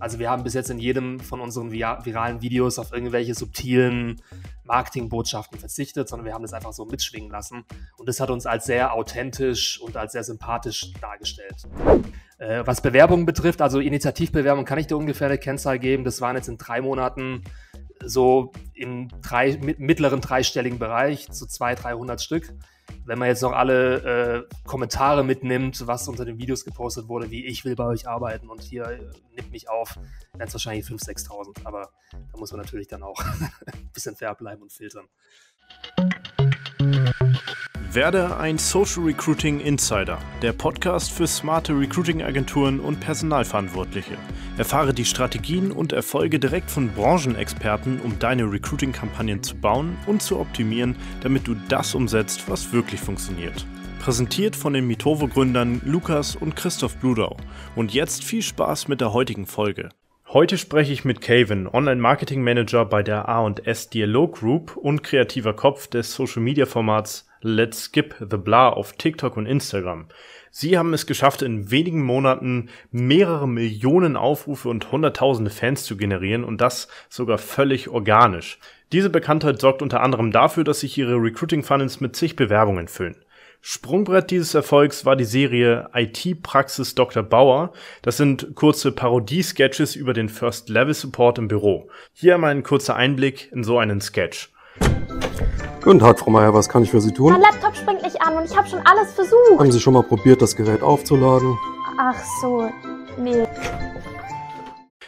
Also wir haben bis jetzt in jedem von unseren viralen Videos auf irgendwelche subtilen Marketingbotschaften verzichtet, sondern wir haben das einfach so mitschwingen lassen. Und das hat uns als sehr authentisch und als sehr sympathisch dargestellt. Äh, was Bewerbungen betrifft, also Initiativbewerbung, kann ich dir ungefähr eine Kennzahl geben. Das waren jetzt in drei Monaten so im drei, mittleren dreistelligen Bereich, so 200, 300 Stück. Wenn man jetzt noch alle äh, Kommentare mitnimmt, was unter den Videos gepostet wurde, wie ich will bei euch arbeiten und hier äh, nimmt mich auf, dann ist wahrscheinlich 5.000, 6.000. Aber da muss man natürlich dann auch ein bisschen fair bleiben und filtern. Werde ein Social Recruiting Insider, der Podcast für smarte Recruiting-Agenturen und Personalverantwortliche. Erfahre die Strategien und Erfolge direkt von Branchenexperten, um deine Recruiting-Kampagnen zu bauen und zu optimieren, damit du das umsetzt, was wirklich funktioniert. Präsentiert von den Mitovo-Gründern Lukas und Christoph Bludau. Und jetzt viel Spaß mit der heutigen Folge. Heute spreche ich mit Kevin, Online-Marketing-Manager bei der A&S Dialog Group und kreativer Kopf des Social-Media-Formats Let's Skip the Blah auf TikTok und Instagram. Sie haben es geschafft, in wenigen Monaten mehrere Millionen Aufrufe und hunderttausende Fans zu generieren und das sogar völlig organisch. Diese Bekanntheit sorgt unter anderem dafür, dass sich ihre Recruiting-Funnels mit zig Bewerbungen füllen. Sprungbrett dieses Erfolgs war die Serie IT-Praxis Dr. Bauer. Das sind kurze Parodie-Sketches über den First-Level-Support im Büro. Hier einmal ein kurzer Einblick in so einen Sketch. Guten Tag, Frau Meier, was kann ich für Sie tun? Mein Laptop springt nicht an und ich habe schon alles versucht. Haben Sie schon mal probiert, das Gerät aufzuladen? Ach so, nee.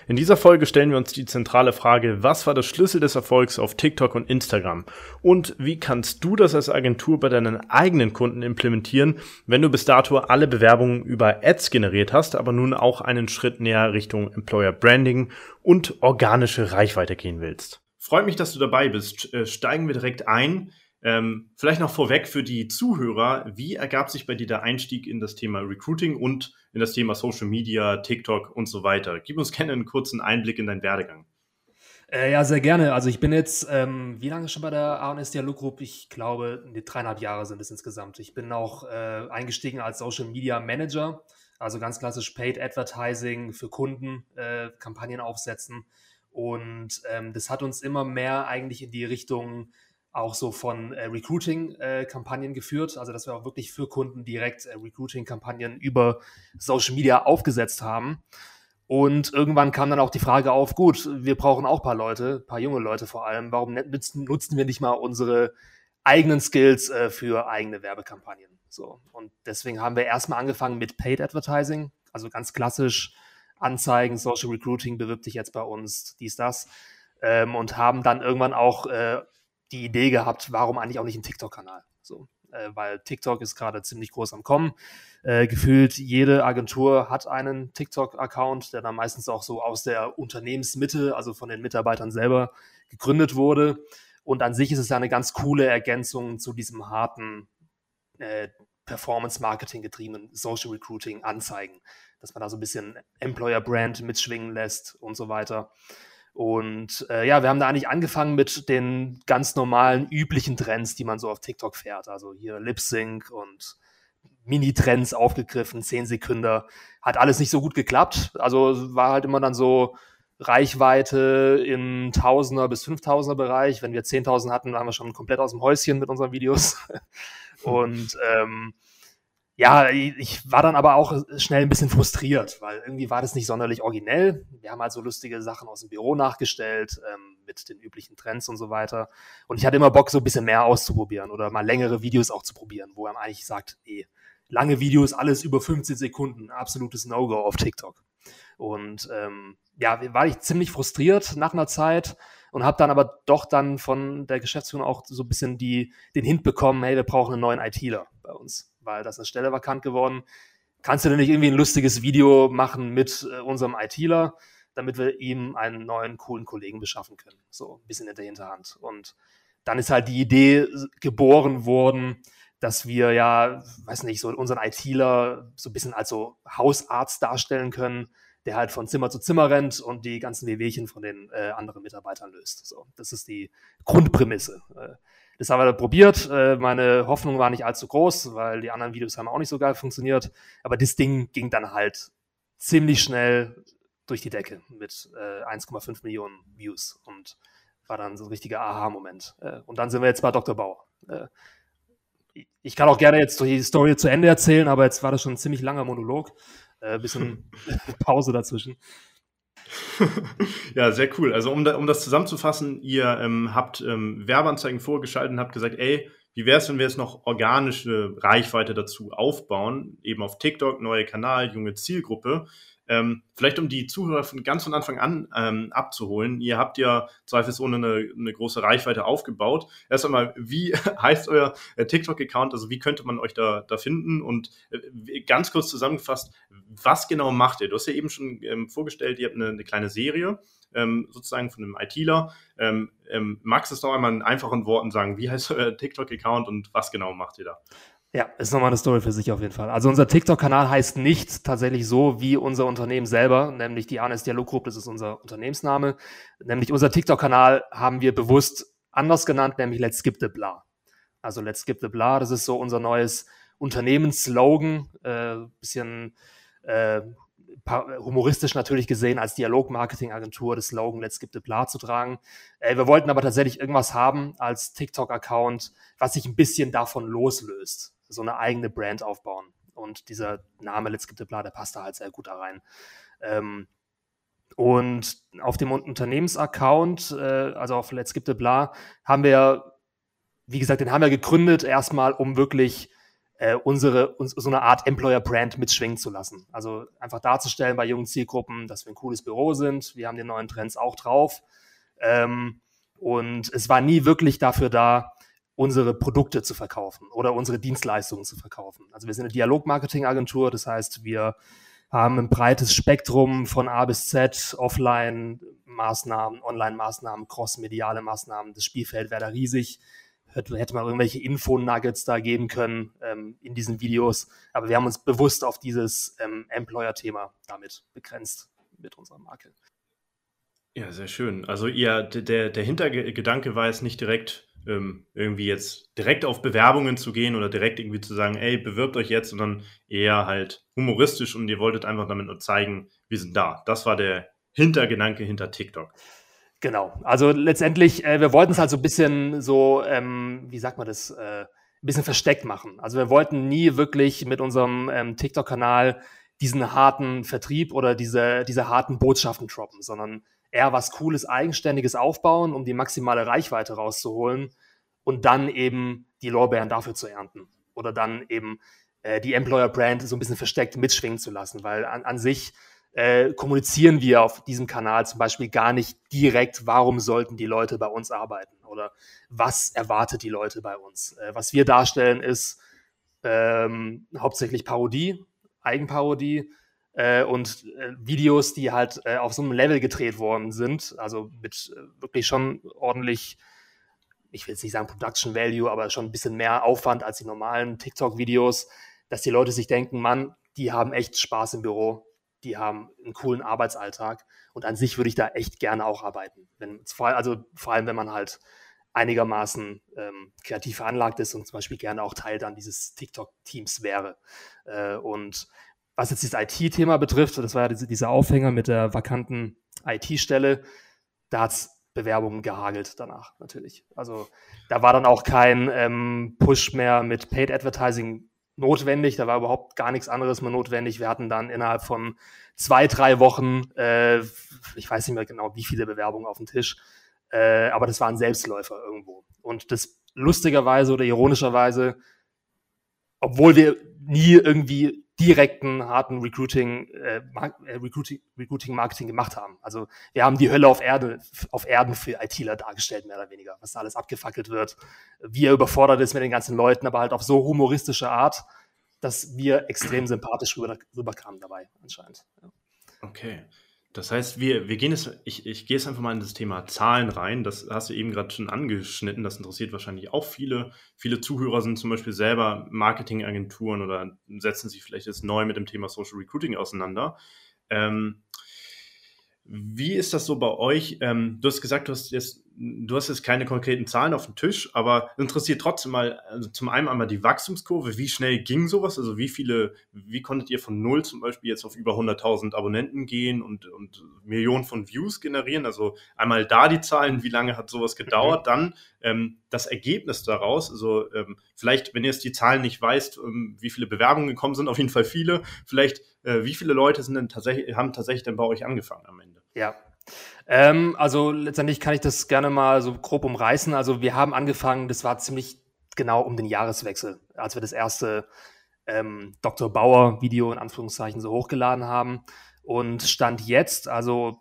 In dieser Folge stellen wir uns die zentrale Frage, was war der Schlüssel des Erfolgs auf TikTok und Instagram? Und wie kannst du das als Agentur bei deinen eigenen Kunden implementieren, wenn du bis dato alle Bewerbungen über Ads generiert hast, aber nun auch einen Schritt näher Richtung Employer Branding und organische Reichweite gehen willst? Freut mich, dass du dabei bist. Äh, steigen wir direkt ein. Ähm, vielleicht noch vorweg für die Zuhörer, wie ergab sich bei dir der Einstieg in das Thema Recruiting und in das Thema Social Media, TikTok und so weiter? Gib uns gerne einen kurzen Einblick in deinen Werdegang. Äh, ja, sehr gerne. Also ich bin jetzt, ähm, wie lange schon bei der A&S Dialog Group? Ich glaube, nee, dreieinhalb Jahre sind es insgesamt. Ich bin auch äh, eingestiegen als Social Media Manager, also ganz klassisch Paid Advertising für Kunden, äh, Kampagnen aufsetzen und ähm, das hat uns immer mehr eigentlich in die Richtung auch so von äh, Recruiting-Kampagnen äh, geführt, also dass wir auch wirklich für Kunden direkt äh, Recruiting-Kampagnen über Social Media aufgesetzt haben. Und irgendwann kam dann auch die Frage auf, gut, wir brauchen auch ein paar Leute, ein paar junge Leute vor allem, warum nutzen, nutzen wir nicht mal unsere eigenen Skills äh, für eigene Werbekampagnen? So. Und deswegen haben wir erstmal angefangen mit Paid Advertising, also ganz klassisch Anzeigen, Social Recruiting bewirbt dich jetzt bei uns, dies, das. Ähm, und haben dann irgendwann auch äh, die Idee gehabt, warum eigentlich auch nicht ein TikTok-Kanal? So, äh, weil TikTok ist gerade ziemlich groß am Kommen. Äh, gefühlt jede Agentur hat einen TikTok-Account, der dann meistens auch so aus der Unternehmensmitte, also von den Mitarbeitern selber, gegründet wurde. Und an sich ist es ja eine ganz coole Ergänzung zu diesem harten äh, Performance-Marketing getriebenen Social Recruiting Anzeigen dass man da so ein bisschen Employer Brand mitschwingen lässt und so weiter. Und äh, ja, wir haben da eigentlich angefangen mit den ganz normalen, üblichen Trends, die man so auf TikTok fährt. Also hier Lip Sync und Mini-Trends aufgegriffen, 10 Sekunden. Hat alles nicht so gut geklappt. Also war halt immer dann so Reichweite im Tausender bis Fünftausender Bereich. Wenn wir 10.000 hatten, waren wir schon komplett aus dem Häuschen mit unseren Videos. und ähm, ja, ich war dann aber auch schnell ein bisschen frustriert, weil irgendwie war das nicht sonderlich originell. Wir haben halt so lustige Sachen aus dem Büro nachgestellt, ähm, mit den üblichen Trends und so weiter. Und ich hatte immer Bock, so ein bisschen mehr auszuprobieren oder mal längere Videos auch zu probieren, wo man eigentlich sagt, ey, lange Videos, alles über 15 Sekunden, absolutes No-Go auf TikTok. Und ähm, ja, war ich ziemlich frustriert nach einer Zeit und habe dann aber doch dann von der Geschäftsführung auch so ein bisschen die, den Hint bekommen, hey, wir brauchen einen neuen ITler bei uns weil das ist eine Stelle vakant geworden. Kannst du denn nicht irgendwie ein lustiges Video machen mit äh, unserem ITler, damit wir ihm einen neuen, coolen Kollegen beschaffen können? So ein bisschen in der Hinterhand. Und dann ist halt die Idee geboren worden, dass wir ja, weiß nicht, so unseren ITler so ein bisschen als so Hausarzt darstellen können, der halt von Zimmer zu Zimmer rennt und die ganzen Wehwehchen von den äh, anderen Mitarbeitern löst. So, das ist die Grundprämisse. Äh, das haben wir dann probiert. Äh, meine Hoffnung war nicht allzu groß, weil die anderen Videos haben auch nicht so geil funktioniert. Aber das Ding ging dann halt ziemlich schnell durch die Decke mit äh, 1,5 Millionen Views und war dann so ein richtiger Aha-Moment. Äh, und dann sind wir jetzt bei Dr. Bauer. Äh, ich kann auch gerne jetzt die Story zu Ende erzählen, aber jetzt war das schon ein ziemlich langer Monolog. Äh, bisschen Pause dazwischen. ja, sehr cool. Also um, da, um das zusammenzufassen, ihr ähm, habt ähm, Werbeanzeigen vorgeschaltet und habt gesagt, ey, wie wäre es, wenn wir jetzt noch organische Reichweite dazu aufbauen, eben auf TikTok, neuer Kanal, junge Zielgruppe. Ähm, vielleicht um die Zuhörer von ganz von Anfang an ähm, abzuholen. Ihr habt ja zweifelsohne eine, eine große Reichweite aufgebaut. Erst einmal, wie heißt euer äh, TikTok-Account? Also wie könnte man euch da, da finden? Und äh, ganz kurz zusammengefasst, was genau macht ihr? Du hast ja eben schon ähm, vorgestellt, ihr habt eine, eine kleine Serie. Ähm, sozusagen von einem ITler. Ähm, ähm, magst du es noch einmal in einfachen Worten sagen, wie heißt euer TikTok-Account und was genau macht ihr da? Ja, ist nochmal eine Story für sich auf jeden Fall. Also unser TikTok-Kanal heißt nicht tatsächlich so wie unser Unternehmen selber, nämlich die Arnes Dialog Group, das ist unser Unternehmensname. Nämlich unser TikTok-Kanal haben wir bewusst anders genannt, nämlich Let's Skip the Blah. Also Let's Skip the Blah, das ist so unser neues Unternehmensslogan, äh, bisschen äh, humoristisch natürlich gesehen als Dialog-Marketing-Agentur das Slogan Let's Skip the Blah zu tragen. Äh, wir wollten aber tatsächlich irgendwas haben als TikTok-Account, was sich ein bisschen davon loslöst so eine eigene Brand aufbauen. Und dieser Name Let's Give the Blah, der passt da halt sehr gut da rein. Ähm, und auf dem Unternehmensaccount, äh, also auf Let's Give the Blah, haben wir, wie gesagt, den haben wir gegründet, erstmal, um wirklich äh, unsere, uns, so eine Art Employer-Brand mitschwingen zu lassen. Also einfach darzustellen bei jungen Zielgruppen, dass wir ein cooles Büro sind. Wir haben die neuen Trends auch drauf. Ähm, und es war nie wirklich dafür da, unsere Produkte zu verkaufen oder unsere Dienstleistungen zu verkaufen. Also wir sind eine Dialog-Marketing-Agentur, das heißt, wir haben ein breites Spektrum von A bis Z, Offline-Maßnahmen, Online-Maßnahmen, cross-mediale Maßnahmen. Das Spielfeld wäre da riesig. Hätte, man irgendwelche Info-Nuggets da geben können ähm, in diesen Videos. Aber wir haben uns bewusst auf dieses ähm, Employer-Thema damit begrenzt mit unserer Marke. Ja, sehr schön. Also ihr, der, der Hintergedanke war jetzt nicht direkt ähm, irgendwie jetzt direkt auf Bewerbungen zu gehen oder direkt irgendwie zu sagen, ey, bewirbt euch jetzt, sondern eher halt humoristisch und ihr wolltet einfach damit nur zeigen, wir sind da. Das war der Hintergedanke hinter TikTok. Genau. Also letztendlich, äh, wir wollten es halt so ein bisschen so, ähm, wie sagt man das, äh, ein bisschen versteckt machen. Also wir wollten nie wirklich mit unserem ähm, TikTok-Kanal diesen harten Vertrieb oder diese, diese harten Botschaften droppen, sondern eher was Cooles, Eigenständiges aufbauen, um die maximale Reichweite rauszuholen und dann eben die Lorbeeren dafür zu ernten. Oder dann eben äh, die Employer-Brand so ein bisschen versteckt mitschwingen zu lassen, weil an, an sich äh, kommunizieren wir auf diesem Kanal zum Beispiel gar nicht direkt, warum sollten die Leute bei uns arbeiten oder was erwartet die Leute bei uns. Äh, was wir darstellen ist ähm, hauptsächlich Parodie, Eigenparodie äh, und äh, Videos, die halt äh, auf so einem Level gedreht worden sind, also mit äh, wirklich schon ordentlich, ich will jetzt nicht sagen Production Value, aber schon ein bisschen mehr Aufwand als die normalen TikTok-Videos, dass die Leute sich denken, Mann, die haben echt Spaß im Büro, die haben einen coolen Arbeitsalltag und an sich würde ich da echt gerne auch arbeiten. Wenn, also vor allem, wenn man halt einigermaßen ähm, kreativ veranlagt ist und zum Beispiel gerne auch Teil dann dieses TikTok-Teams wäre. Äh, und was jetzt dieses IT-Thema betrifft, das war ja diese, dieser Aufhänger mit der vakanten IT-Stelle, da hat es Bewerbungen gehagelt danach natürlich. Also da war dann auch kein ähm, Push mehr mit Paid Advertising notwendig, da war überhaupt gar nichts anderes mehr notwendig. Wir hatten dann innerhalb von zwei, drei Wochen, äh, ich weiß nicht mehr genau, wie viele Bewerbungen auf dem Tisch, äh, aber das war ein Selbstläufer irgendwo. Und das lustigerweise oder ironischerweise, obwohl wir nie irgendwie direkten, harten Recruiting, äh, äh, Recruiting, Recruiting, Marketing gemacht haben. Also wir haben die Hölle auf Erde, auf Erden für ITler dargestellt, mehr oder weniger, was da alles abgefackelt wird, wie er überfordert ist mit den ganzen Leuten, aber halt auf so humoristische Art, dass wir extrem sympathisch rüber, rüberkamen dabei, anscheinend. Ja. Okay. Das heißt, wir, wir gehen jetzt, ich, ich gehe jetzt einfach mal in das Thema Zahlen rein. Das hast du eben gerade schon angeschnitten. Das interessiert wahrscheinlich auch viele. Viele Zuhörer sind zum Beispiel selber Marketingagenturen oder setzen sich vielleicht jetzt neu mit dem Thema Social Recruiting auseinander. Ähm, Wie ist das so bei euch? Ähm, du hast gesagt, du hast jetzt du hast jetzt keine konkreten Zahlen auf dem Tisch, aber interessiert trotzdem mal, also zum einen einmal die Wachstumskurve, wie schnell ging sowas? Also wie viele, wie konntet ihr von null zum Beispiel jetzt auf über 100.000 Abonnenten gehen und, und Millionen von Views generieren? Also einmal da die Zahlen, wie lange hat sowas gedauert? Mhm. Dann ähm, das Ergebnis daraus, also ähm, vielleicht, wenn ihr jetzt die Zahlen nicht weißt, ähm, wie viele Bewerbungen gekommen sind, auf jeden Fall viele, vielleicht äh, wie viele Leute sind denn tatsächlich, haben tatsächlich dann bei euch angefangen am Ende? Ja, ähm, also letztendlich kann ich das gerne mal so grob umreißen. Also wir haben angefangen, das war ziemlich genau um den Jahreswechsel, als wir das erste ähm, Dr. Bauer Video in Anführungszeichen so hochgeladen haben. Und Stand jetzt, also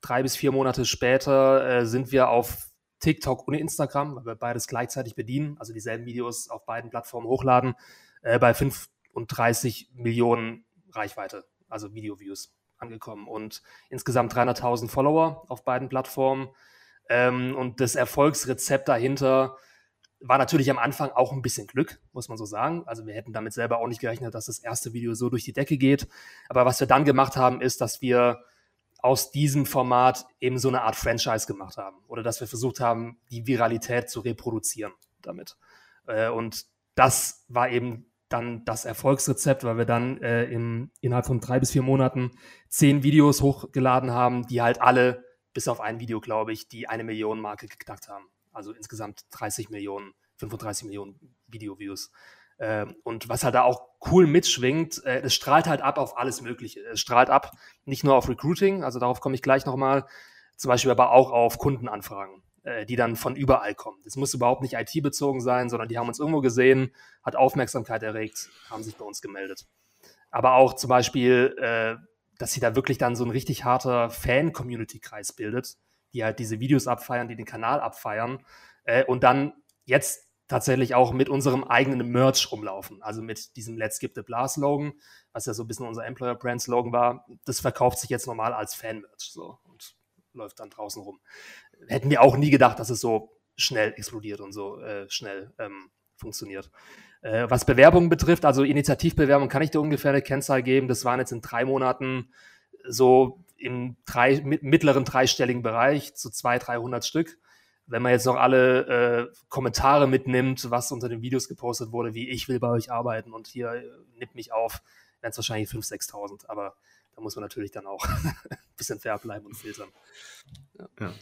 drei bis vier Monate später, äh, sind wir auf TikTok und Instagram, weil wir beides gleichzeitig bedienen, also dieselben Videos auf beiden Plattformen hochladen, äh, bei 35 Millionen Reichweite, also Video-Views angekommen und insgesamt 300.000 Follower auf beiden Plattformen. Ähm, und das Erfolgsrezept dahinter war natürlich am Anfang auch ein bisschen Glück, muss man so sagen. Also wir hätten damit selber auch nicht gerechnet, dass das erste Video so durch die Decke geht. Aber was wir dann gemacht haben, ist, dass wir aus diesem Format eben so eine Art Franchise gemacht haben. Oder dass wir versucht haben, die Viralität zu reproduzieren damit. Äh, und das war eben dann das Erfolgsrezept, weil wir dann äh, im, innerhalb von drei bis vier Monaten zehn Videos hochgeladen haben, die halt alle, bis auf ein Video, glaube ich, die eine Million Marke geknackt haben. Also insgesamt 30 Millionen, 35 Millionen Video-Views. Äh, und was halt da auch cool mitschwingt, äh, es strahlt halt ab auf alles Mögliche. Es strahlt ab nicht nur auf Recruiting, also darauf komme ich gleich nochmal, zum Beispiel aber auch auf Kundenanfragen äh, die dann von überall kommen. Das muss überhaupt nicht IT-bezogen sein, sondern die haben uns irgendwo gesehen, hat Aufmerksamkeit erregt, haben sich bei uns gemeldet. Aber auch zum Beispiel, äh, dass sie da wirklich dann so ein richtig harter Fan-Community-Kreis bildet, die halt diese Videos abfeiern, die den Kanal abfeiern äh, und dann jetzt tatsächlich auch mit unserem eigenen Merch rumlaufen. Also mit diesem Let's Skip the Blah Slogan, was ja so ein bisschen unser Employer Brand Slogan war. Das verkauft sich jetzt normal als Fan-Merch so und läuft dann draußen rum hätten wir auch nie gedacht, dass es so schnell explodiert und so äh, schnell ähm, funktioniert. Äh, was Bewerbungen betrifft, also Initiativbewerbung, kann ich dir ungefähr eine Kennzahl geben. Das waren jetzt in drei Monaten so im drei, mittleren dreistelligen Bereich, so 200, 300 Stück. Wenn man jetzt noch alle äh, Kommentare mitnimmt, was unter den Videos gepostet wurde, wie ich will bei euch arbeiten und hier äh, nimmt mich auf, wären es wahrscheinlich 5.000, 6.000. Aber da muss man natürlich dann auch ein bisschen fair bleiben und filtern. Ja. ja.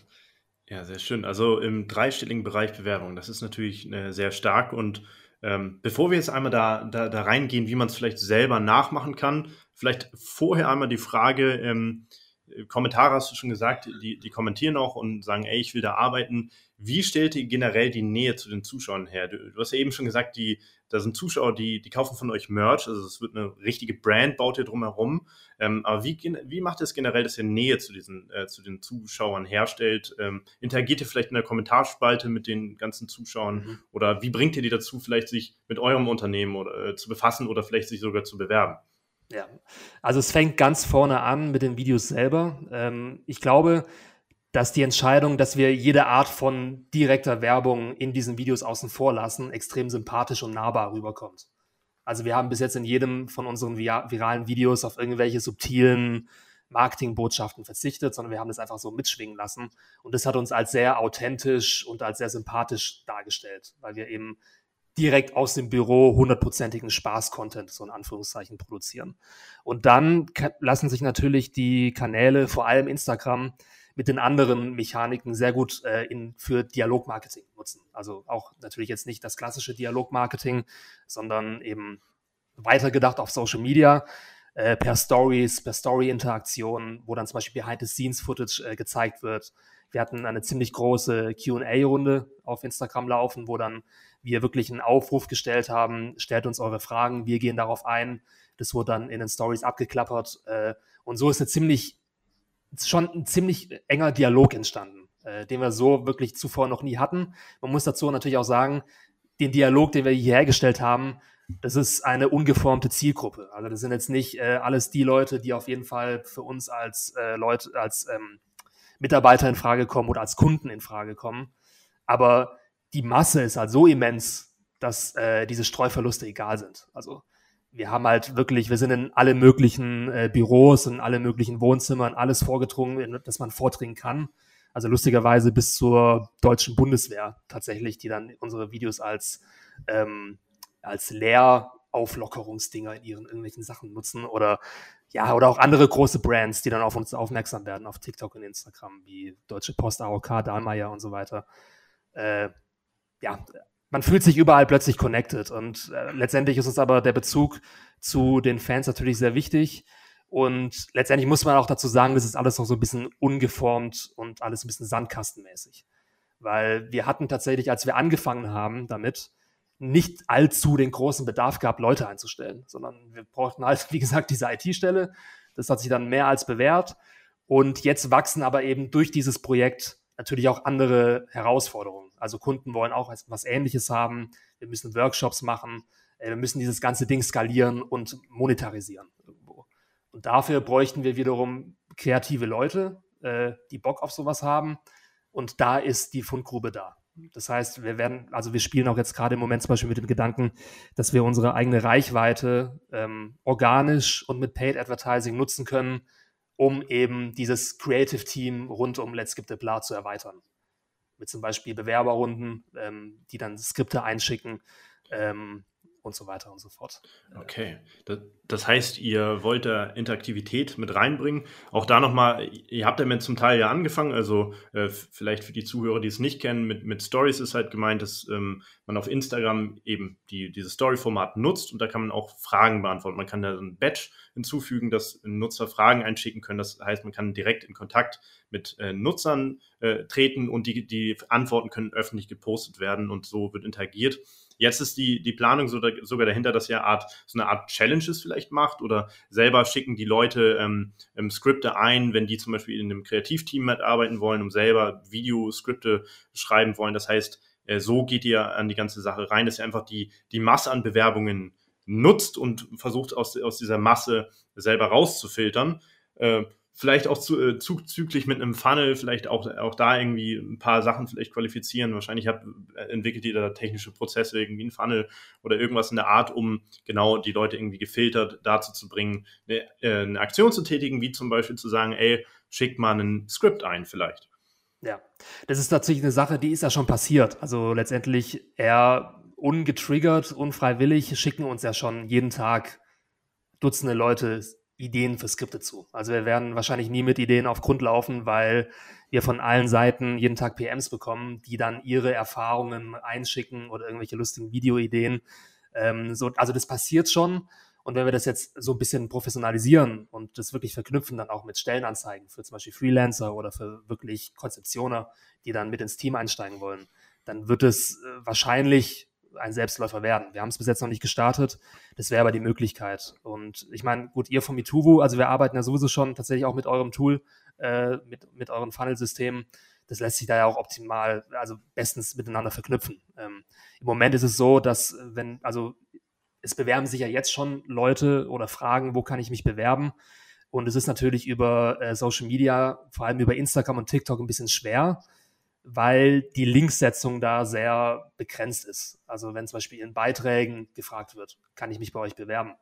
Ja, sehr schön. Also im dreistelligen Bereich Bewerbung, das ist natürlich äh, sehr stark. Und ähm, bevor wir jetzt einmal da, da, da reingehen, wie man es vielleicht selber nachmachen kann, vielleicht vorher einmal die Frage, ähm, Kommentare hast du schon gesagt, die, die kommentieren auch und sagen, ey, ich will da arbeiten. Wie stellt ihr generell die Nähe zu den Zuschauern her? Du, du hast ja eben schon gesagt, die, da sind Zuschauer, die, die kaufen von euch Merch, also es wird eine richtige Brand, baut ihr drumherum. Ähm, aber wie, wie macht es generell, dass ihr Nähe zu diesen, äh, zu den Zuschauern herstellt? Ähm, interagiert ihr vielleicht in der Kommentarspalte mit den ganzen Zuschauern? Mhm. Oder wie bringt ihr die dazu, vielleicht sich mit eurem Unternehmen oder, äh, zu befassen oder vielleicht sich sogar zu bewerben? Ja, also es fängt ganz vorne an mit den Videos selber. Ähm, ich glaube, dass die Entscheidung, dass wir jede Art von direkter Werbung in diesen Videos außen vor lassen, extrem sympathisch und nahbar rüberkommt. Also wir haben bis jetzt in jedem von unseren viralen Videos auf irgendwelche subtilen Marketingbotschaften verzichtet, sondern wir haben das einfach so mitschwingen lassen. Und das hat uns als sehr authentisch und als sehr sympathisch dargestellt, weil wir eben direkt aus dem Büro hundertprozentigen Spaß-Content, so in Anführungszeichen, produzieren. Und dann lassen sich natürlich die Kanäle, vor allem Instagram, mit den anderen Mechaniken sehr gut äh, in, für Dialogmarketing nutzen. Also auch natürlich jetzt nicht das klassische Dialogmarketing, sondern eben weitergedacht auf Social Media, äh, per Stories, per Story-Interaktion, wo dann zum Beispiel Behind-the-Scenes-Footage äh, gezeigt wird. Wir hatten eine ziemlich große QA-Runde auf Instagram laufen, wo dann wir wirklich einen Aufruf gestellt haben, stellt uns eure Fragen, wir gehen darauf ein. Das wurde dann in den Stories abgeklappert. Äh, und so ist eine ziemlich, schon ein ziemlich enger Dialog entstanden, äh, den wir so wirklich zuvor noch nie hatten. Man muss dazu natürlich auch sagen, den Dialog, den wir hier hergestellt haben, das ist eine ungeformte Zielgruppe. Also das sind jetzt nicht äh, alles die Leute, die auf jeden Fall für uns als äh, Leute, als ähm, Mitarbeiter in Frage kommen oder als Kunden in Frage kommen. Aber die Masse ist halt so immens, dass äh, diese Streuverluste egal sind. Also wir haben halt wirklich, wir sind in alle möglichen äh, Büros, in alle möglichen Wohnzimmern, alles vorgedrungen, dass man vordringen kann. Also lustigerweise bis zur deutschen Bundeswehr tatsächlich, die dann unsere Videos als, ähm, als Lehrauflockerungsdinger in ihren irgendwelchen Sachen nutzen oder ja, oder auch andere große Brands, die dann auf uns aufmerksam werden, auf TikTok und Instagram, wie Deutsche Post, AOK, Dahlmeier und so weiter. Äh, ja, man fühlt sich überall plötzlich connected und äh, letztendlich ist uns aber der Bezug zu den Fans natürlich sehr wichtig. Und letztendlich muss man auch dazu sagen, das ist alles noch so ein bisschen ungeformt und alles ein bisschen sandkastenmäßig. Weil wir hatten tatsächlich, als wir angefangen haben damit, nicht allzu den großen Bedarf gehabt, Leute einzustellen, sondern wir brauchten halt, wie gesagt, diese IT-Stelle. Das hat sich dann mehr als bewährt. Und jetzt wachsen aber eben durch dieses Projekt natürlich auch andere Herausforderungen. Also Kunden wollen auch was Ähnliches haben. Wir müssen Workshops machen. Äh, wir müssen dieses ganze Ding skalieren und monetarisieren. Und dafür bräuchten wir wiederum kreative Leute, äh, die Bock auf sowas haben. Und da ist die Fundgrube da. Das heißt, wir werden, also wir spielen auch jetzt gerade im Moment zum Beispiel mit dem Gedanken, dass wir unsere eigene Reichweite ähm, organisch und mit Paid Advertising nutzen können, um eben dieses Creative Team rund um Let's Skip the Blah zu erweitern. Mit zum Beispiel Bewerberrunden, ähm, die dann Skripte einschicken, ähm, und so weiter und so fort. Okay, das heißt, ihr wollt da Interaktivität mit reinbringen. Auch da nochmal, ihr habt damit zum Teil ja angefangen, also äh, vielleicht für die Zuhörer, die es nicht kennen, mit, mit Stories ist halt gemeint, dass ähm, man auf Instagram eben die, dieses Story-Format nutzt und da kann man auch Fragen beantworten. Man kann da so ein Badge hinzufügen, dass Nutzer Fragen einschicken können. Das heißt, man kann direkt in Kontakt mit äh, Nutzern äh, treten und die, die Antworten können öffentlich gepostet werden und so wird interagiert. Jetzt ist die, die Planung so da, sogar dahinter, dass ihr Art, so eine Art Challenges vielleicht macht oder selber schicken die Leute ähm, ähm, Skripte ein, wenn die zum Beispiel in einem Kreativteam mitarbeiten wollen, um selber Videoskripte schreiben wollen. Das heißt, äh, so geht ihr an die ganze Sache rein, dass ihr einfach die, die Masse an Bewerbungen nutzt und versucht aus, aus dieser Masse selber rauszufiltern. Äh, vielleicht auch zu, äh, zuzüglich mit einem Funnel, vielleicht auch, auch da irgendwie ein paar Sachen vielleicht qualifizieren. Wahrscheinlich habt, äh, entwickelt ihr da technische Prozesse, irgendwie ein Funnel oder irgendwas in der Art, um genau die Leute irgendwie gefiltert dazu zu bringen, eine, äh, eine Aktion zu tätigen, wie zum Beispiel zu sagen, ey, schickt mal ein Skript ein vielleicht. Ja, das ist tatsächlich eine Sache, die ist ja schon passiert. Also letztendlich eher ungetriggert, unfreiwillig schicken uns ja schon jeden Tag Dutzende Leute Ideen für Skripte zu. Also wir werden wahrscheinlich nie mit Ideen auf Grund laufen, weil wir von allen Seiten jeden Tag PMs bekommen, die dann ihre Erfahrungen einschicken oder irgendwelche lustigen Videoideen. Ähm, so, also das passiert schon. Und wenn wir das jetzt so ein bisschen professionalisieren und das wirklich verknüpfen, dann auch mit Stellenanzeigen für zum Beispiel Freelancer oder für wirklich Konzeptioner, die dann mit ins Team einsteigen wollen, dann wird es äh, wahrscheinlich ein Selbstläufer werden. Wir haben es bis jetzt noch nicht gestartet. Das wäre aber die Möglichkeit. Und ich meine, gut, ihr vom Mituvo, also wir arbeiten ja sowieso schon tatsächlich auch mit eurem Tool, äh, mit, mit euren Funnel-Systemen. Das lässt sich da ja auch optimal, also bestens miteinander verknüpfen. Ähm, Im Moment ist es so, dass wenn, also es bewerben sich ja jetzt schon Leute oder fragen, wo kann ich mich bewerben? Und es ist natürlich über äh, Social Media, vor allem über Instagram und TikTok ein bisschen schwer weil die Linksetzung da sehr begrenzt ist. Also wenn zum Beispiel in Beiträgen gefragt wird, kann ich mich bei euch bewerben,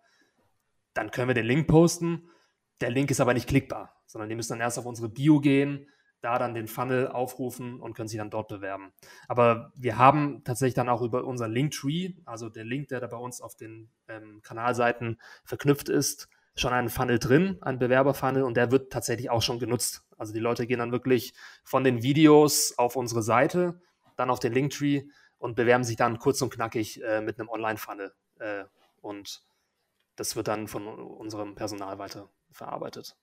dann können wir den Link posten. Der Link ist aber nicht klickbar, sondern die müssen dann erst auf unsere Bio gehen, da dann den Funnel aufrufen und können sich dann dort bewerben. Aber wir haben tatsächlich dann auch über unseren Linktree, also der Link, der da bei uns auf den ähm, Kanalseiten verknüpft ist, schon einen Funnel drin, einen Bewerberfunnel und der wird tatsächlich auch schon genutzt. Also die Leute gehen dann wirklich von den Videos auf unsere Seite, dann auf den Linktree und bewerben sich dann kurz und knackig äh, mit einem Online-Funnel. Äh, und das wird dann von unserem Personal weiter verarbeitet.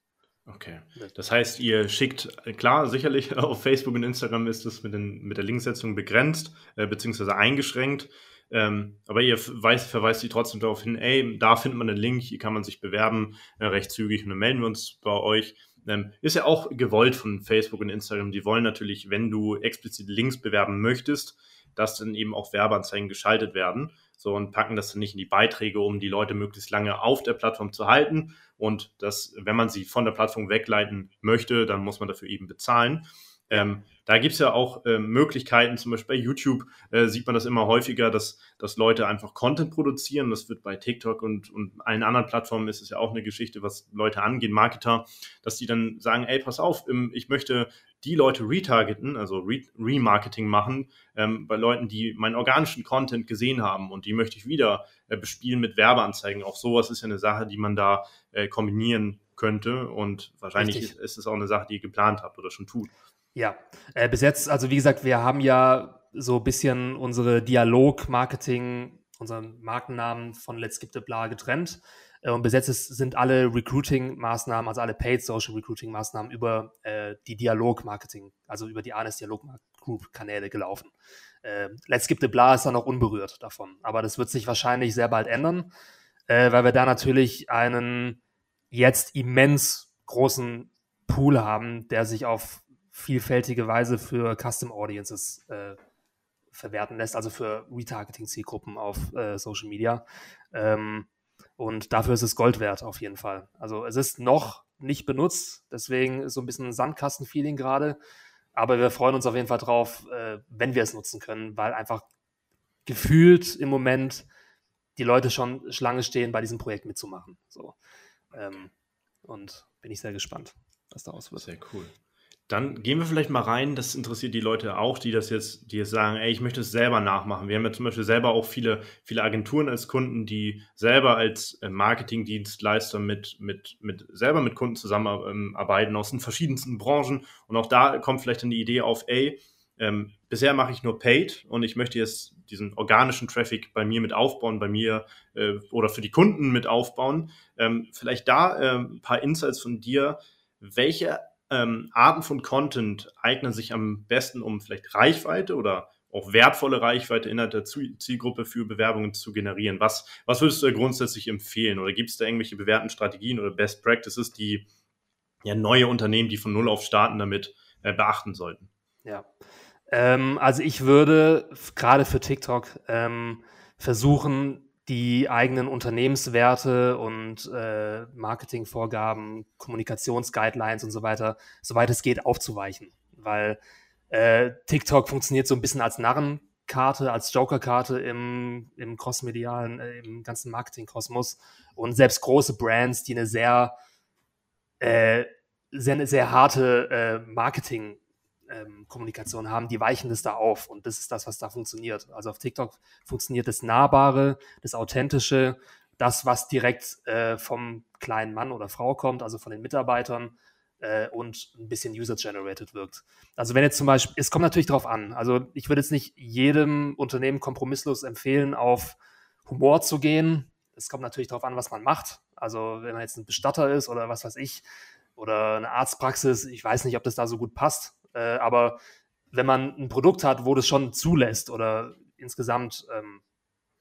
Okay. Das heißt, ihr schickt, klar, sicherlich auf Facebook und Instagram ist es mit, mit der Linksetzung begrenzt, äh, beziehungsweise eingeschränkt. Ähm, aber ihr weiß, verweist sie trotzdem darauf hin, ey, da findet man einen Link, hier kann man sich bewerben, äh, recht zügig und dann melden wir uns bei euch. Ähm, ist ja auch gewollt von Facebook und Instagram. Die wollen natürlich, wenn du explizit Links bewerben möchtest, dass dann eben auch Werbeanzeigen geschaltet werden. So und packen das dann nicht in die Beiträge, um die Leute möglichst lange auf der Plattform zu halten. Und das, wenn man sie von der Plattform wegleiten möchte, dann muss man dafür eben bezahlen. Ähm, da gibt es ja auch äh, Möglichkeiten, zum Beispiel bei YouTube äh, sieht man das immer häufiger, dass, dass Leute einfach Content produzieren. Das wird bei TikTok und, und allen anderen Plattformen ist es ja auch eine Geschichte, was Leute angeht, Marketer, dass die dann sagen, ey, pass auf, ich möchte die Leute retargeten, also Re Remarketing machen, ähm, bei Leuten, die meinen organischen Content gesehen haben und die möchte ich wieder äh, bespielen mit Werbeanzeigen. Auch sowas ist ja eine Sache, die man da äh, kombinieren könnte und wahrscheinlich ist, ist es auch eine Sache, die ihr geplant habt oder schon tut. Ja, äh, bis jetzt, also wie gesagt, wir haben ja so ein bisschen unsere Dialog-Marketing, unseren Markennamen von Let's Skip the Bla getrennt. Äh, und bis jetzt ist, sind alle Recruiting-Maßnahmen, also alle Paid Social Recruiting-Maßnahmen über äh, die Dialog-Marketing, also über die ANS Dialog Group-Kanäle gelaufen. Äh, Let's Skip the Bla ist dann noch unberührt davon. Aber das wird sich wahrscheinlich sehr bald ändern, äh, weil wir da natürlich einen jetzt immens großen Pool haben, der sich auf vielfältige Weise für Custom Audiences äh, verwerten lässt, also für Retargeting-Zielgruppen auf äh, Social Media. Ähm, und dafür ist es Gold wert, auf jeden Fall. Also es ist noch nicht benutzt, deswegen ist so ein bisschen ein Sandkasten-Feeling gerade. Aber wir freuen uns auf jeden Fall drauf, äh, wenn wir es nutzen können, weil einfach gefühlt im Moment die Leute schon Schlange stehen, bei diesem Projekt mitzumachen. So. Ähm, und bin ich sehr gespannt, was daraus wird. Sehr cool. Dann gehen wir vielleicht mal rein, das interessiert die Leute auch, die das jetzt, die jetzt sagen, ey, ich möchte es selber nachmachen. Wir haben ja zum Beispiel selber auch viele, viele Agenturen als Kunden, die selber als äh, Marketingdienstleister mit, mit, mit, selber mit Kunden zusammenarbeiten aus den verschiedensten Branchen. Und auch da kommt vielleicht dann die Idee auf, ey, ähm, bisher mache ich nur Paid und ich möchte jetzt diesen organischen Traffic bei mir mit aufbauen, bei mir äh, oder für die Kunden mit aufbauen. Ähm, vielleicht da äh, ein paar Insights von dir. Welche ähm, Arten von Content eignen sich am besten, um vielleicht Reichweite oder auch wertvolle Reichweite innerhalb der Zielgruppe für Bewerbungen zu generieren? Was, was würdest du grundsätzlich empfehlen? Oder gibt es da irgendwelche bewährten Strategien oder Best Practices, die ja, neue Unternehmen, die von Null auf starten, damit äh, beachten sollten? Ja, ähm, also ich würde gerade für TikTok ähm, versuchen, die eigenen Unternehmenswerte und äh, Marketingvorgaben, Kommunikationsguidelines und so weiter, soweit es geht, aufzuweichen. Weil äh, TikTok funktioniert so ein bisschen als Narrenkarte, als Jokerkarte im, im crossmedialen, äh, im ganzen Marketingkosmos. Und selbst große Brands, die eine sehr, äh, sehr, sehr harte äh, Marketing- ähm, Kommunikation haben, die weichen das da auf. Und das ist das, was da funktioniert. Also auf TikTok funktioniert das Nahbare, das Authentische, das, was direkt äh, vom kleinen Mann oder Frau kommt, also von den Mitarbeitern äh, und ein bisschen user-generated wirkt. Also wenn jetzt zum Beispiel, es kommt natürlich darauf an. Also ich würde jetzt nicht jedem Unternehmen kompromisslos empfehlen, auf Humor zu gehen. Es kommt natürlich darauf an, was man macht. Also wenn man jetzt ein Bestatter ist oder was weiß ich, oder eine Arztpraxis, ich weiß nicht, ob das da so gut passt. Äh, aber wenn man ein Produkt hat, wo das schon zulässt oder insgesamt ähm,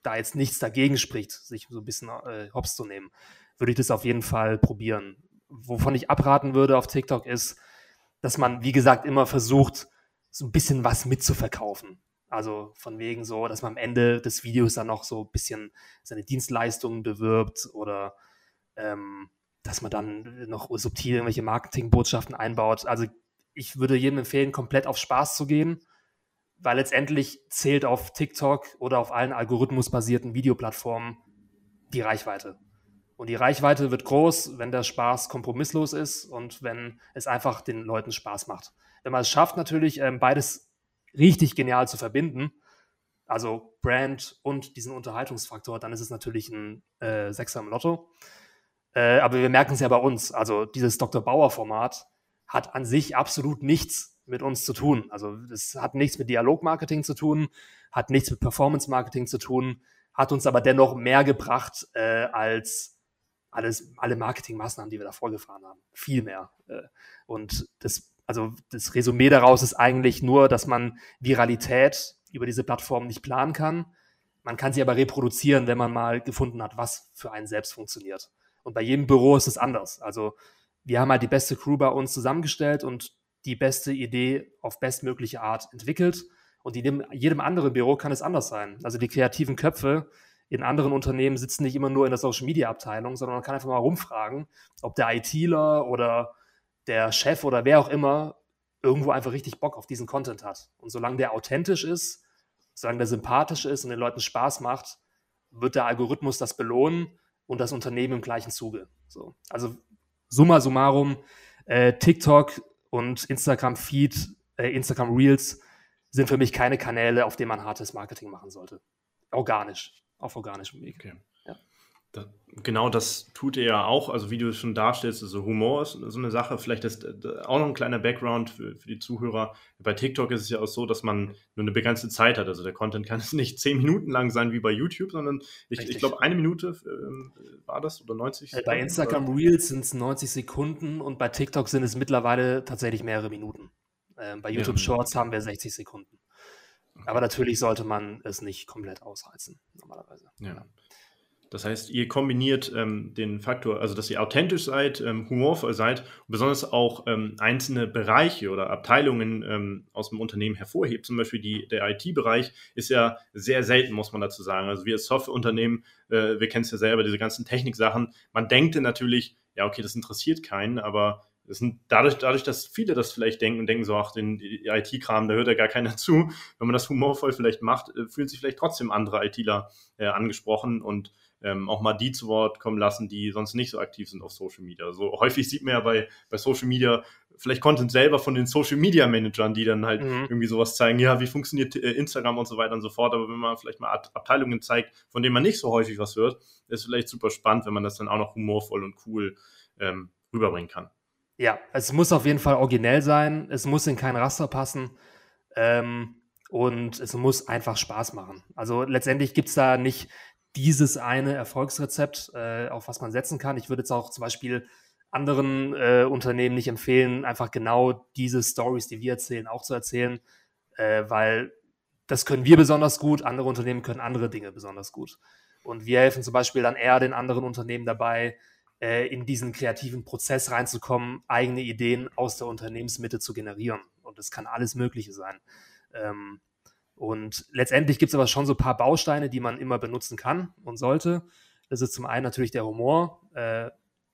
da jetzt nichts dagegen spricht, sich so ein bisschen äh, hops zu nehmen, würde ich das auf jeden Fall probieren. Wovon ich abraten würde auf TikTok ist, dass man, wie gesagt, immer versucht, so ein bisschen was mitzuverkaufen. Also von wegen so, dass man am Ende des Videos dann noch so ein bisschen seine Dienstleistungen bewirbt oder ähm, dass man dann noch subtil irgendwelche Marketingbotschaften einbaut. Also ich würde jedem empfehlen, komplett auf Spaß zu gehen, weil letztendlich zählt auf TikTok oder auf allen algorithmusbasierten Videoplattformen die Reichweite. Und die Reichweite wird groß, wenn der Spaß kompromisslos ist und wenn es einfach den Leuten Spaß macht. Wenn man es schafft, natürlich ähm, beides richtig genial zu verbinden, also Brand und diesen Unterhaltungsfaktor, dann ist es natürlich ein äh, Sechser im Lotto. Äh, aber wir merken es ja bei uns. Also dieses Dr. Bauer-Format hat an sich absolut nichts mit uns zu tun. Also es hat nichts mit Dialogmarketing zu tun, hat nichts mit Performance Marketing zu tun, hat uns aber dennoch mehr gebracht äh, als alles, alle Marketingmaßnahmen, die wir da vorgefahren haben. Viel mehr. Äh, und das, also das Resümee daraus ist eigentlich nur, dass man Viralität über diese Plattform nicht planen kann. Man kann sie aber reproduzieren, wenn man mal gefunden hat, was für einen selbst funktioniert. Und bei jedem Büro ist es anders. Also wir haben halt die beste Crew bei uns zusammengestellt und die beste Idee auf bestmögliche Art entwickelt. Und in jedem anderen Büro kann es anders sein. Also die kreativen Köpfe in anderen Unternehmen sitzen nicht immer nur in der Social Media Abteilung, sondern man kann einfach mal rumfragen, ob der ITler oder der Chef oder wer auch immer irgendwo einfach richtig Bock auf diesen Content hat. Und solange der authentisch ist, solange der sympathisch ist und den Leuten Spaß macht, wird der Algorithmus das belohnen und das Unternehmen im gleichen Zuge. So. Also summa summarum, äh, TikTok und Instagram Feed, äh, Instagram Reels sind für mich keine Kanäle, auf denen man hartes Marketing machen sollte. Organisch, auf organischem Weg. Okay. Da, genau das tut er ja auch, also wie du es schon darstellst, also Humor ist so eine Sache, vielleicht ist äh, auch noch ein kleiner Background für, für, die Zuhörer. Bei TikTok ist es ja auch so, dass man nur eine begrenzte Zeit hat, also der Content kann nicht zehn Minuten lang sein wie bei YouTube, sondern ich, ich glaube eine Minute äh, war das oder 90 Sekunden? Bei Instagram oder? Reels sind es 90 Sekunden und bei TikTok sind es mittlerweile tatsächlich mehrere Minuten. Ähm, bei YouTube ja, Shorts haben wir 60 Sekunden. Aber natürlich sollte man es nicht komplett ausreizen, normalerweise. Ja. Das heißt, ihr kombiniert ähm, den Faktor, also dass ihr authentisch seid, ähm, humorvoll seid und besonders auch ähm, einzelne Bereiche oder Abteilungen ähm, aus dem Unternehmen hervorhebt. Zum Beispiel die, der IT-Bereich ist ja sehr selten, muss man dazu sagen. Also wir als Softwareunternehmen, äh, wir kennen es ja selber, diese ganzen Techniksachen. Man denkt natürlich, ja, okay, das interessiert keinen, aber dadurch, dadurch, dass viele das vielleicht denken und denken so, ach, den IT-Kram, da hört ja gar keiner zu. Wenn man das humorvoll vielleicht macht, äh, fühlen sich vielleicht trotzdem andere ITler äh, angesprochen und ähm, auch mal die zu Wort kommen lassen, die sonst nicht so aktiv sind auf Social Media. So also häufig sieht man ja bei, bei Social Media vielleicht Content selber von den Social Media Managern, die dann halt mhm. irgendwie sowas zeigen, ja, wie funktioniert äh, Instagram und so weiter und so fort. Aber wenn man vielleicht mal Abteilungen zeigt, von denen man nicht so häufig was hört, ist vielleicht super spannend, wenn man das dann auch noch humorvoll und cool ähm, rüberbringen kann. Ja, es muss auf jeden Fall originell sein. Es muss in kein Raster passen. Ähm, und es muss einfach Spaß machen. Also letztendlich gibt es da nicht dieses eine Erfolgsrezept, äh, auf was man setzen kann. Ich würde jetzt auch zum Beispiel anderen äh, Unternehmen nicht empfehlen, einfach genau diese Stories, die wir erzählen, auch zu erzählen, äh, weil das können wir besonders gut, andere Unternehmen können andere Dinge besonders gut. Und wir helfen zum Beispiel dann eher den anderen Unternehmen dabei, äh, in diesen kreativen Prozess reinzukommen, eigene Ideen aus der Unternehmensmitte zu generieren. Und das kann alles Mögliche sein. Ähm, und letztendlich gibt es aber schon so ein paar Bausteine, die man immer benutzen kann und sollte. Das ist zum einen natürlich der Humor äh,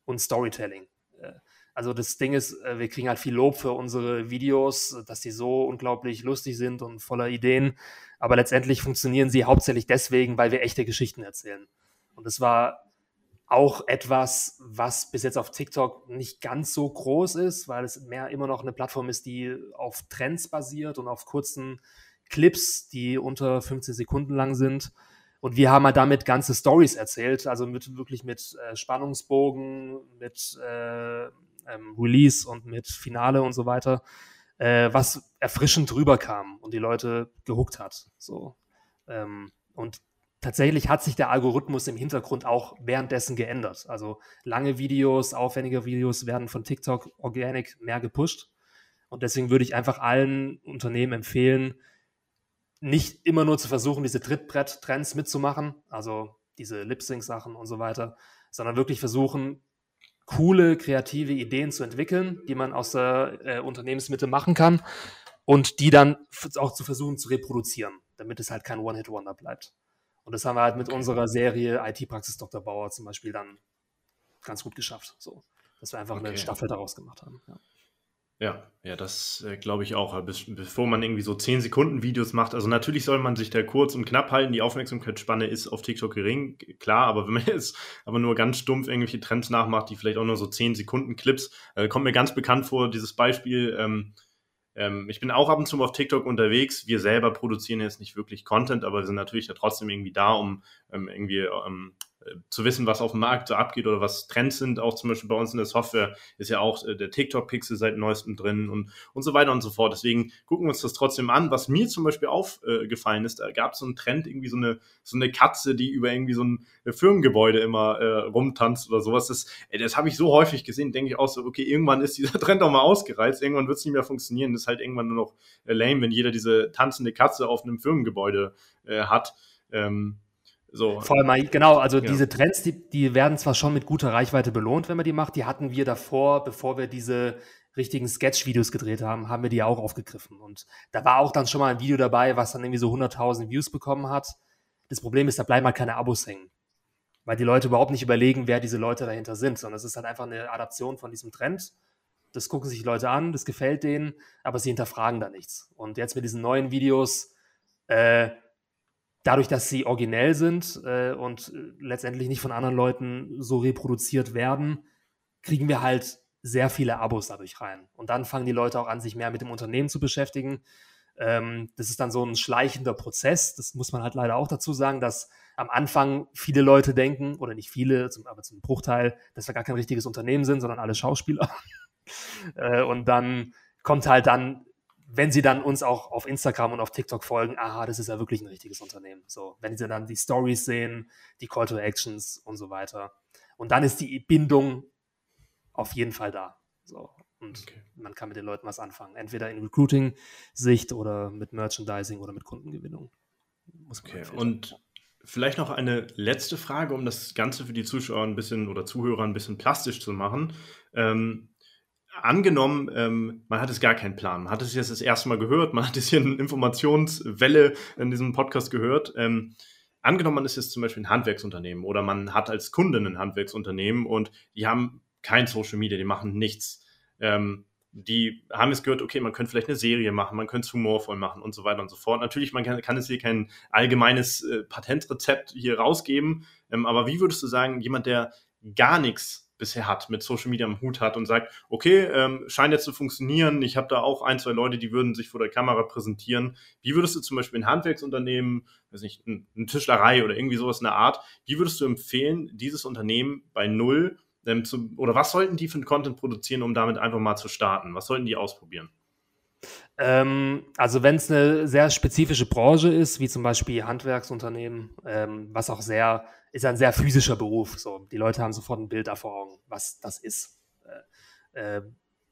und Storytelling. Äh, also das Ding ist, äh, wir kriegen halt viel Lob für unsere Videos, dass die so unglaublich lustig sind und voller Ideen. Aber letztendlich funktionieren sie hauptsächlich deswegen, weil wir echte Geschichten erzählen. Und das war auch etwas, was bis jetzt auf TikTok nicht ganz so groß ist, weil es mehr immer noch eine Plattform ist, die auf Trends basiert und auf kurzen Clips, die unter 15 Sekunden lang sind. Und wir haben halt damit ganze Stories erzählt, also mit wirklich mit äh, Spannungsbogen, mit äh, ähm, Release und mit Finale und so weiter, äh, was erfrischend rüberkam und die Leute gehuckt hat. So. Ähm, und tatsächlich hat sich der Algorithmus im Hintergrund auch währenddessen geändert. Also lange Videos, aufwendige Videos werden von TikTok Organic mehr gepusht. Und deswegen würde ich einfach allen Unternehmen empfehlen, nicht immer nur zu versuchen, diese Trittbrett-Trends mitzumachen, also diese Lip-Sync-Sachen und so weiter, sondern wirklich versuchen, coole, kreative Ideen zu entwickeln, die man aus der äh, Unternehmensmitte machen kann und die dann auch zu versuchen zu reproduzieren, damit es halt kein One-Hit-Wonder bleibt. Und das haben wir halt mit unserer Serie IT-Praxis Dr. Bauer zum Beispiel dann ganz gut geschafft. So, dass wir einfach okay. eine Staffel daraus gemacht haben. Ja. Ja, ja, das äh, glaube ich auch. Bis, bevor man irgendwie so 10 Sekunden Videos macht. Also natürlich soll man sich da kurz und knapp halten. Die Aufmerksamkeitsspanne ist auf TikTok gering, klar. Aber wenn man jetzt aber nur ganz stumpf irgendwelche Trends nachmacht, die vielleicht auch nur so 10 Sekunden Clips, äh, kommt mir ganz bekannt vor, dieses Beispiel. Ähm, ähm, ich bin auch ab und zu auf TikTok unterwegs. Wir selber produzieren jetzt nicht wirklich Content, aber wir sind natürlich ja trotzdem irgendwie da, um ähm, irgendwie ähm, zu wissen, was auf dem Markt so abgeht oder was Trends sind. Auch zum Beispiel bei uns in der Software ist ja auch äh, der TikTok-Pixel seit neuestem drin und, und so weiter und so fort. Deswegen gucken wir uns das trotzdem an. Was mir zum Beispiel aufgefallen ist, da gab es so einen Trend, irgendwie so eine, so eine Katze, die über irgendwie so ein Firmengebäude immer äh, rumtanzt oder sowas. Das, das habe ich so häufig gesehen, denke ich auch so, okay, irgendwann ist dieser Trend auch mal ausgereizt, irgendwann wird es nicht mehr funktionieren. Das ist halt irgendwann nur noch äh, lame, wenn jeder diese tanzende Katze auf einem Firmengebäude äh, hat. Ähm, so. Vor allem, genau, also ja. diese Trends, die, die werden zwar schon mit guter Reichweite belohnt, wenn man die macht. Die hatten wir davor, bevor wir diese richtigen Sketch-Videos gedreht haben, haben wir die auch aufgegriffen. Und da war auch dann schon mal ein Video dabei, was dann irgendwie so 100.000 Views bekommen hat. Das Problem ist, da bleiben halt keine Abos hängen. Weil die Leute überhaupt nicht überlegen, wer diese Leute dahinter sind, sondern es ist halt einfach eine Adaption von diesem Trend. Das gucken sich die Leute an, das gefällt denen, aber sie hinterfragen da nichts. Und jetzt mit diesen neuen Videos, äh, dadurch, dass sie originell sind äh, und letztendlich nicht von anderen Leuten so reproduziert werden, kriegen wir halt sehr viele Abos dadurch rein. Und dann fangen die Leute auch an, sich mehr mit dem Unternehmen zu beschäftigen. Ähm, das ist dann so ein schleichender Prozess. Das muss man halt leider auch dazu sagen, dass am Anfang viele Leute denken, oder nicht viele, zum, aber zum Bruchteil, dass wir gar kein richtiges Unternehmen sind, sondern alle Schauspieler. äh, und dann kommt halt dann, wenn sie dann uns auch auf Instagram und auf TikTok folgen, aha, das ist ja wirklich ein richtiges Unternehmen. So, wenn sie dann die Stories sehen, die Call to Actions und so weiter. Und dann ist die Bindung auf jeden Fall da. So. Und okay. man kann mit den Leuten was anfangen. Entweder in Recruiting-Sicht oder mit Merchandising oder mit Kundengewinnung. okay, und vielleicht noch eine letzte Frage, um das Ganze für die Zuschauer ein bisschen oder Zuhörer ein bisschen plastisch zu machen. Ähm, angenommen, ähm, man hat es gar keinen Plan. Man hat es jetzt das erste Mal gehört, man hat es hier in Informationswelle in diesem Podcast gehört. Ähm, angenommen, man ist jetzt zum Beispiel ein Handwerksunternehmen oder man hat als Kunde ein Handwerksunternehmen und die haben kein Social Media, die machen nichts. Ähm, die haben es gehört, okay, man könnte vielleicht eine Serie machen, man könnte es humorvoll machen und so weiter und so fort. Natürlich, man kann, kann es hier kein allgemeines äh, Patentrezept hier rausgeben, ähm, aber wie würdest du sagen, jemand, der gar nichts bisher hat, mit Social Media im Hut hat und sagt, okay, ähm, scheint jetzt zu funktionieren, ich habe da auch ein, zwei Leute, die würden sich vor der Kamera präsentieren. Wie würdest du zum Beispiel ein Handwerksunternehmen, weiß nicht, eine Tischlerei oder irgendwie sowas in der Art, wie würdest du empfehlen, dieses Unternehmen bei Null ähm, zu, oder was sollten die für einen Content produzieren, um damit einfach mal zu starten? Was sollten die ausprobieren? Ähm, also wenn es eine sehr spezifische Branche ist, wie zum Beispiel Handwerksunternehmen, ähm, was auch sehr, ist ein sehr physischer Beruf. So, die Leute haben sofort ein Bild davor was das ist. Äh, äh,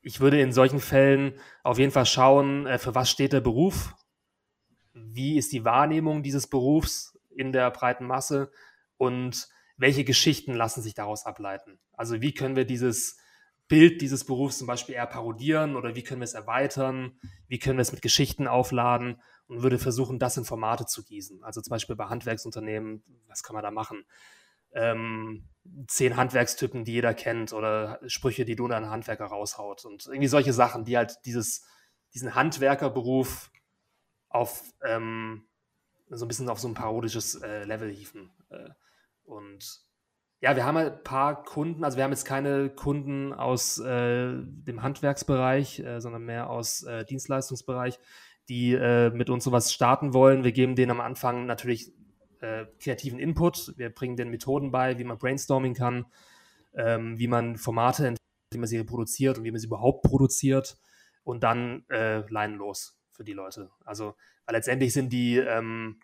ich würde in solchen Fällen auf jeden Fall schauen, äh, für was steht der Beruf, wie ist die Wahrnehmung dieses Berufs in der breiten Masse und welche Geschichten lassen sich daraus ableiten. Also wie können wir dieses Bild dieses Berufs zum Beispiel eher parodieren oder wie können wir es erweitern, wie können wir es mit Geschichten aufladen und würde versuchen, das in Formate zu gießen. Also zum Beispiel bei Handwerksunternehmen, was kann man da machen? Ähm, zehn Handwerkstypen, die jeder kennt oder Sprüche, die du an Handwerker raushaut und irgendwie solche Sachen, die halt dieses, diesen Handwerkerberuf auf ähm, so ein bisschen auf so ein parodisches äh, Level hieven. Äh, und ja, wir haben ein paar Kunden, also wir haben jetzt keine Kunden aus äh, dem Handwerksbereich, äh, sondern mehr aus äh, Dienstleistungsbereich, die äh, mit uns sowas starten wollen. Wir geben denen am Anfang natürlich äh, kreativen Input. Wir bringen denen Methoden bei, wie man brainstorming kann, ähm, wie man Formate entwickelt, wie man sie reproduziert und wie man sie überhaupt produziert und dann äh, leinenlos für die Leute. Also, weil letztendlich sind die, ähm,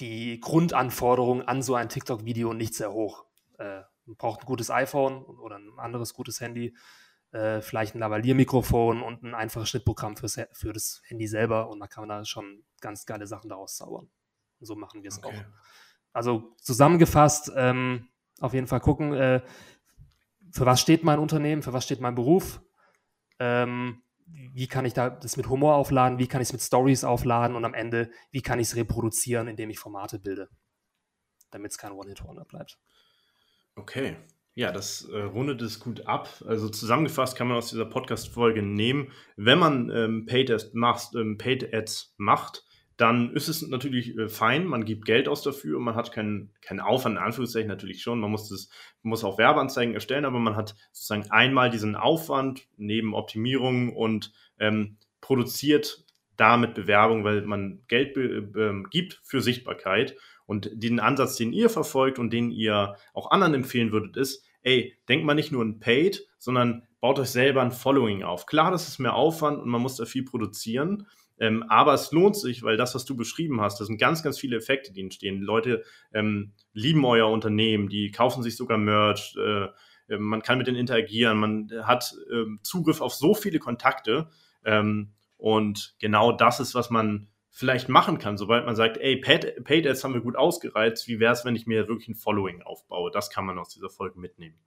die Grundanforderungen an so ein TikTok-Video nicht sehr hoch äh, man braucht ein gutes iPhone oder ein anderes gutes Handy, äh, vielleicht ein Lavalier-Mikrofon und ein einfaches Schnittprogramm fürs, für das Handy selber und dann kann man da schon ganz geile Sachen daraus zaubern. Und so machen wir es okay. auch. Also zusammengefasst, ähm, auf jeden Fall gucken, äh, für was steht mein Unternehmen, für was steht mein Beruf, ähm, wie kann ich da das mit Humor aufladen, wie kann ich es mit Stories aufladen und am Ende, wie kann ich es reproduzieren, indem ich Formate bilde, damit es kein One-Hit-Wonder bleibt. Okay. Ja, das äh, rundet es gut ab. Also zusammengefasst kann man aus dieser Podcast-Folge nehmen, wenn man ähm, Paid, macht, ähm, Paid Ads macht, dann ist es natürlich äh, fein, man gibt Geld aus dafür und man hat keinen keinen Aufwand, in Anführungszeichen natürlich schon, man muss, das, muss auch Werbeanzeigen erstellen, aber man hat sozusagen einmal diesen Aufwand neben Optimierung und ähm, produziert damit Bewerbung, weil man Geld äh, gibt für Sichtbarkeit und den Ansatz, den ihr verfolgt und den ihr auch anderen empfehlen würdet, ist, ey, denkt mal nicht nur in Paid, sondern baut euch selber ein Following auf. Klar, das ist mehr Aufwand und man muss da viel produzieren. Ähm, aber es lohnt sich, weil das, was du beschrieben hast, das sind ganz, ganz viele Effekte, die entstehen. Leute ähm, lieben euer Unternehmen, die kaufen sich sogar Merch, äh, äh man kann mit denen interagieren, man hat äh, Zugriff auf so viele Kontakte. Ähm, und genau das ist, was man vielleicht machen kann, sobald man sagt, ey, Paid, Paid Ads haben wir gut ausgereizt, wie wäre es, wenn ich mir wirklich ein Following aufbaue? Das kann man aus dieser Folge mitnehmen.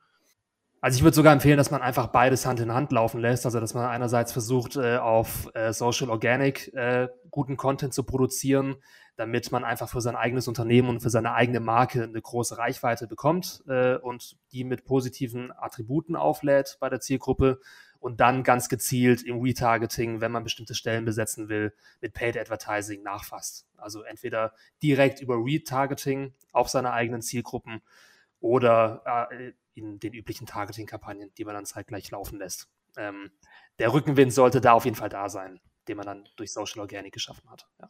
Also ich würde sogar empfehlen, dass man einfach beides Hand in Hand laufen lässt. Also dass man einerseits versucht, äh, auf äh, Social Organic äh, guten Content zu produzieren, damit man einfach für sein eigenes Unternehmen und für seine eigene Marke eine große Reichweite bekommt und die mit positiven Attributen auflädt bei der Zielgruppe und dann ganz gezielt im Retargeting, wenn man bestimmte Stellen besetzen will, mit Paid Advertising nachfasst. Also entweder direkt über Retargeting auf seine eigenen Zielgruppen oder äh, in den üblichen Targeting-Kampagnen, die man dann zeitgleich laufen lässt. Ähm, der Rückenwind sollte da auf jeden Fall da sein, den man dann durch Social Organic geschaffen hat. Ja.